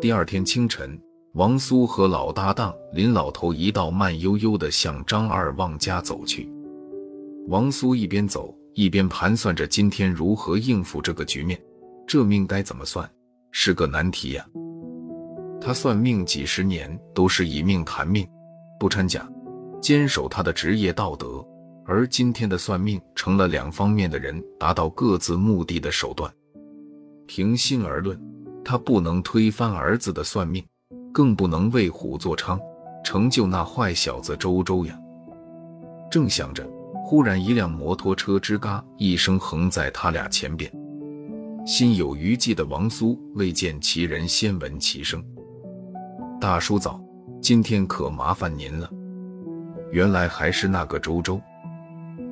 第二天清晨，王苏和老搭档林老头一道慢悠悠地向张二旺家走去。王苏一边走一边盘算着今天如何应付这个局面，这命该怎么算，是个难题呀。他算命几十年，都是以命谈命，不掺假，坚守他的职业道德。而今天的算命成了两方面的人达到各自目的的手段。平心而论，他不能推翻儿子的算命，更不能为虎作伥，成就那坏小子周周呀。正想着。忽然，一辆摩托车吱嘎一声横在他俩前边。心有余悸的王苏未见其人，先闻其声：“大叔早，今天可麻烦您了。”原来还是那个周周。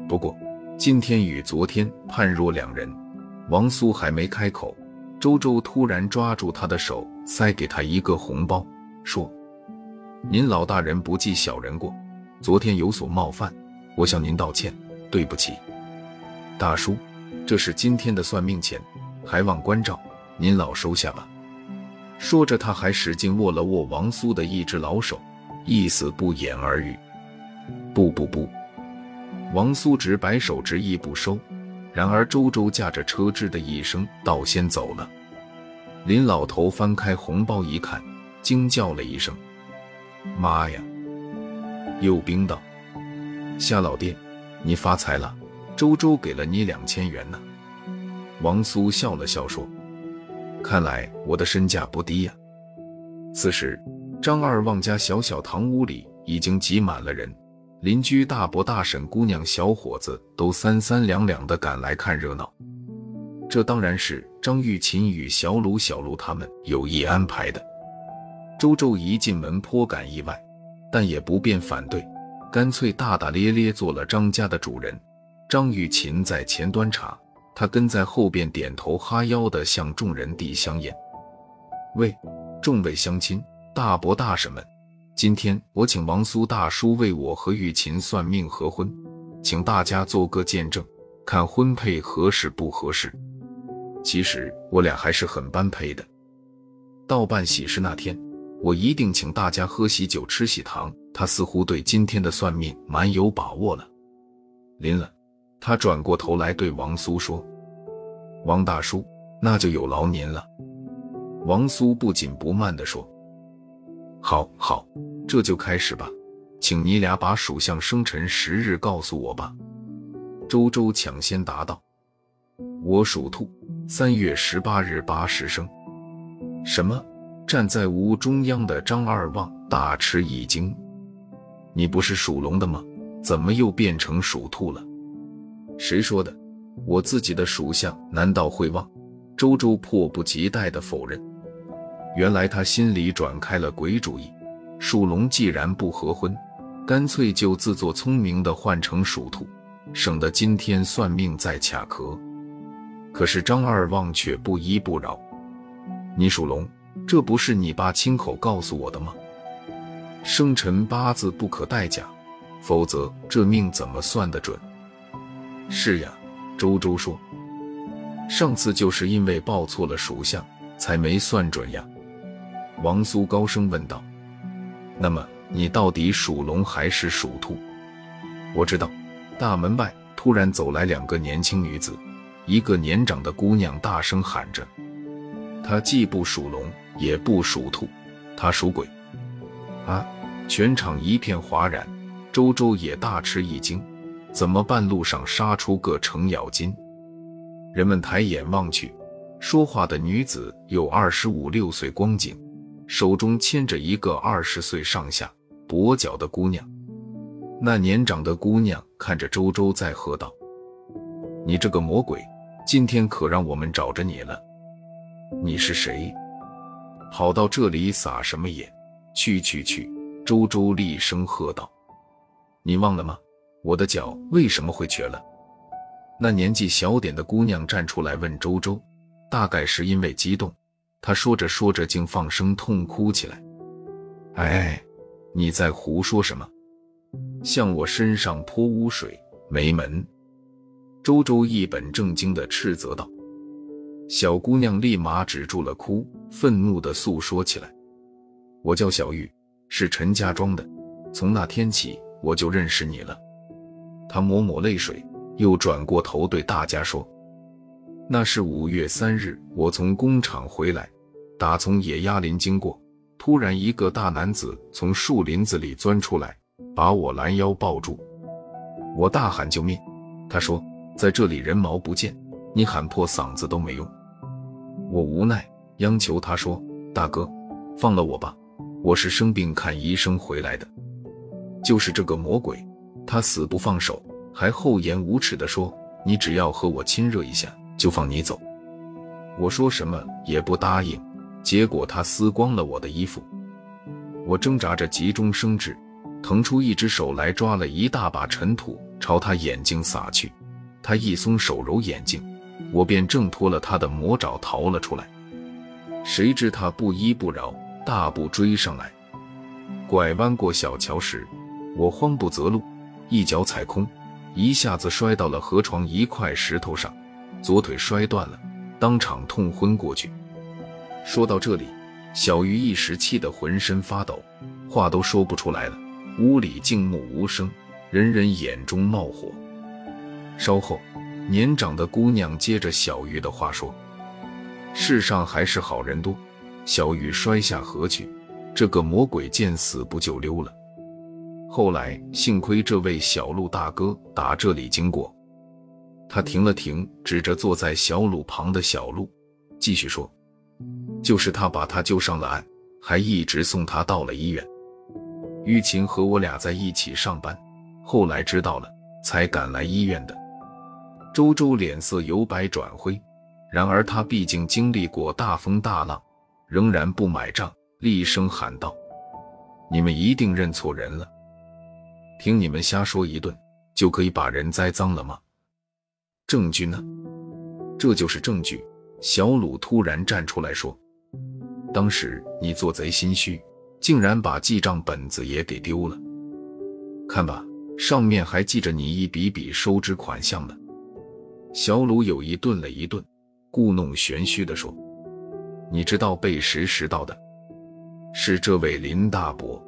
不过今天与昨天判若两人。王苏还没开口，周周突然抓住他的手，塞给他一个红包，说：“您老大人不计小人过，昨天有所冒犯。”我向您道歉，对不起，大叔，这是今天的算命钱，还望关照，您老收下吧。说着，他还使劲握了握王苏的一只老手，意思不言而喻。不不不，王苏直摆手，执意不收。然而周周驾着车吱的一声，倒先走了。林老头翻开红包一看，惊叫了一声：“妈呀！”又冰道。夏老爹，你发财了！周周给了你两千元呢。王苏笑了笑说：“看来我的身价不低呀。”此时，张二旺家小小堂屋里已经挤满了人，邻居大伯、大婶、姑娘、小伙子都三三两两的赶来看热闹。这当然是张玉琴与小鲁、小卢他们有意安排的。周周一进门颇感意外，但也不便反对。干脆大大咧咧做了张家的主人。张玉琴在前端茶，他跟在后边点头哈腰的向众人递香烟。喂，众位乡亲、大伯大婶们，今天我请王苏大叔为我和玉琴算命合婚，请大家做个见证，看婚配合适不合适。其实我俩还是很般配的。到办喜事那天。我一定请大家喝喜酒、吃喜糖。他似乎对今天的算命蛮有把握了。临了，他转过头来对王苏说：“王大叔，那就有劳您了。”王苏不紧不慢地说：“好，好，这就开始吧，请你俩把属相、生辰、时日告诉我吧。”周周抢先答道：“我属兔，三月十八日八时生。”什么？站在屋中央的张二旺大吃一惊：“你不是属龙的吗？怎么又变成属兔了？”“谁说的？我自己的属相难道会忘？”周周迫不及待地否认。原来他心里转开了鬼主意，属龙既然不合婚，干脆就自作聪明地换成属兔，省得今天算命再卡壳。可是张二旺却不依不饶：“你属龙。”这不是你爸亲口告诉我的吗？生辰八字不可带假，否则这命怎么算得准？是呀，周周说，上次就是因为报错了属相，才没算准呀。王苏高声问道：“那么你到底属龙还是属兔？”我知道。大门外突然走来两个年轻女子，一个年长的姑娘大声喊着：“她既不属龙。”也不属兔，她属鬼啊！全场一片哗然，周周也大吃一惊，怎么半路上杀出个程咬金？人们抬眼望去，说话的女子有二十五六岁光景，手中牵着一个二十岁上下、跛脚的姑娘。那年长的姑娘看着周周，在喝道：“你这个魔鬼，今天可让我们找着你了！你是谁？”跑到这里撒什么野？去去去！周周厉声喝道：“你忘了吗？我的脚为什么会瘸了？”那年纪小点的姑娘站出来问周周，大概是因为激动，她说着说着竟放声痛哭起来。“哎，你在胡说什么？向我身上泼污水，没门！”周周一本正经地斥责道。小姑娘立马止住了哭，愤怒地诉说起来：“我叫小玉，是陈家庄的。从那天起，我就认识你了。”她抹抹泪水，又转过头对大家说：“那是五月三日，我从工厂回来，打从野鸭林经过，突然一个大男子从树林子里钻出来，把我拦腰抱住。我大喊救命，他说在这里人毛不见，你喊破嗓子都没用。”我无奈央求他说：“大哥，放了我吧，我是生病看医生回来的。”就是这个魔鬼，他死不放手，还厚颜无耻地说：“你只要和我亲热一下，就放你走。”我说什么也不答应，结果他撕光了我的衣服。我挣扎着急中生智，腾出一只手来抓了一大把尘土朝他眼睛撒去，他一松手揉眼睛。我便挣脱了他的魔爪，逃了出来。谁知他不依不饶，大步追上来。拐弯过小桥时，我慌不择路，一脚踩空，一下子摔到了河床一块石头上，左腿摔断了，当场痛昏过去。说到这里，小鱼一时气得浑身发抖，话都说不出来了。屋里静默无声，人人眼中冒火。稍后。年长的姑娘接着小鱼的话说：“世上还是好人多。”小鱼摔下河去，这个魔鬼见死不救溜了。后来幸亏这位小路大哥打这里经过，他停了停，指着坐在小路旁的小路，继续说：“就是他把他救上了岸，还一直送他到了医院。玉琴和我俩在一起上班，后来知道了，才赶来医院的。”周周脸色由白转灰，然而他毕竟经历过大风大浪，仍然不买账，厉声喊道：“你们一定认错人了！听你们瞎说一顿，就可以把人栽赃了吗？证据呢？这就是证据。”小鲁突然站出来说：“当时你做贼心虚，竟然把记账本子也给丢了。看吧，上面还记着你一笔笔收支款项呢。”小鲁有意顿了一顿，故弄玄虚地说：“你知道被识识到的，是这位林大伯。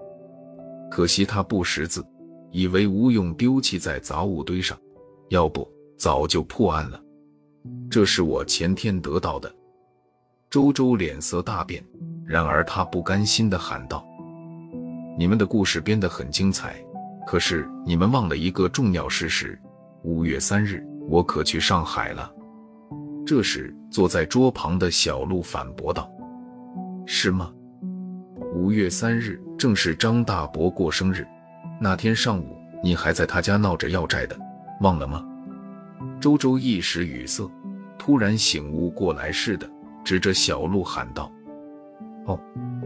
可惜他不识字，以为吴用，丢弃在杂物堆上。要不早就破案了。这是我前天得到的。”周周脸色大变，然而他不甘心地喊道：“你们的故事编得很精彩，可是你们忘了一个重要事实：五月三日。”我可去上海了。这时，坐在桌旁的小鹿反驳道：“是吗？五月三日正是张大伯过生日，那天上午你还在他家闹着要债的，忘了吗？”周周一时语塞，突然醒悟过来似的，指着小鹿喊道：“哦，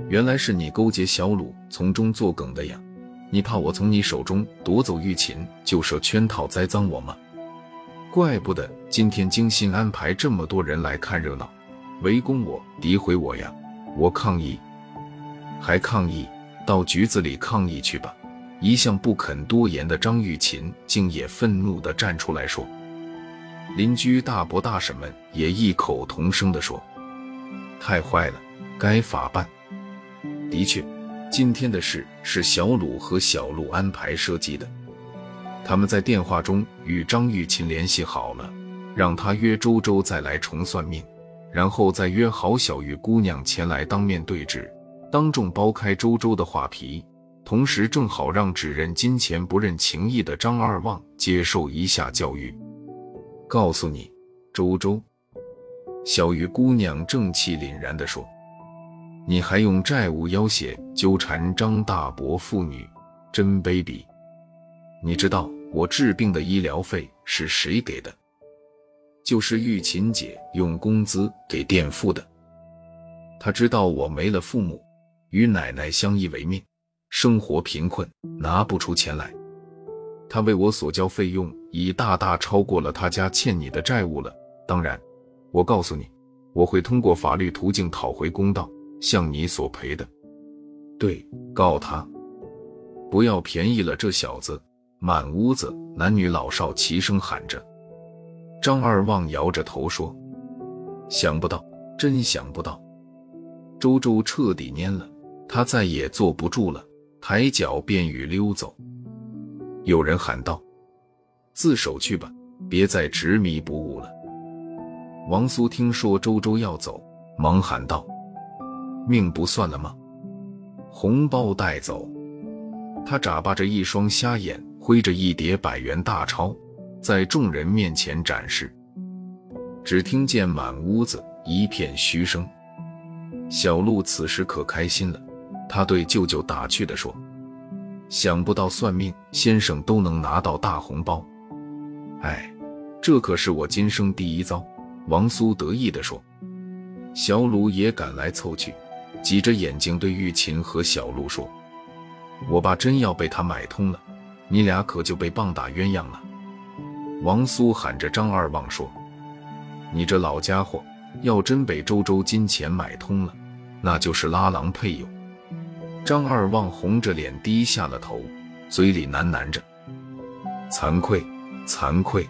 原来是你勾结小鲁从中作梗的呀！你怕我从你手中夺走玉琴，就设圈套栽赃我吗？”怪不得今天精心安排这么多人来看热闹，围攻我、诋毁我呀！我抗议，还抗议，到局子里抗议去吧！一向不肯多言的张玉琴竟也愤怒地站出来说。邻居大伯大婶们也异口同声地说：“太坏了，该法办。”的确，今天的事是小鲁和小陆安排设计的。他们在电话中与张玉琴联系好了，让他约周周再来重算命，然后再约好小玉姑娘前来当面对质，当众剥开周周的画皮，同时正好让只认金钱不认情义的张二旺接受一下教育。告诉你，周周，小玉姑娘正气凛然地说：“你还用债务要挟纠缠张大伯父女，真卑鄙！你知道？”我治病的医疗费是谁给的？就是玉琴姐用工资给垫付的。她知道我没了父母，与奶奶相依为命，生活贫困，拿不出钱来。她为我所交费用已大大超过了她家欠你的债务了。当然，我告诉你，我会通过法律途径讨回公道，向你索赔的。对，告他，不要便宜了这小子。满屋子男女老少齐声喊着。张二旺摇着头说：“想不到，真想不到！周周彻底蔫了，他再也坐不住了，抬脚便欲溜走。有人喊道：“自首去吧，别再执迷不悟了。”王苏听说周周要走，忙喊道：“命不算了吗？红包带走！”他眨巴着一双瞎眼，挥着一叠百元大钞，在众人面前展示。只听见满屋子一片嘘声。小鹿此时可开心了，他对舅舅打趣地说：“想不到算命先生都能拿到大红包，哎，这可是我今生第一遭。”王苏得意地说。小鲁也赶来凑去，挤着眼睛对玉琴和小鹿说：“我爸真要被他买通了，你俩可就被棒打鸳鸯了。”王苏喊着张二旺说。你这老家伙，要真被周周金钱买通了，那就是拉郎配友。张二旺红着脸低下了头，嘴里喃喃着：“惭愧，惭愧。”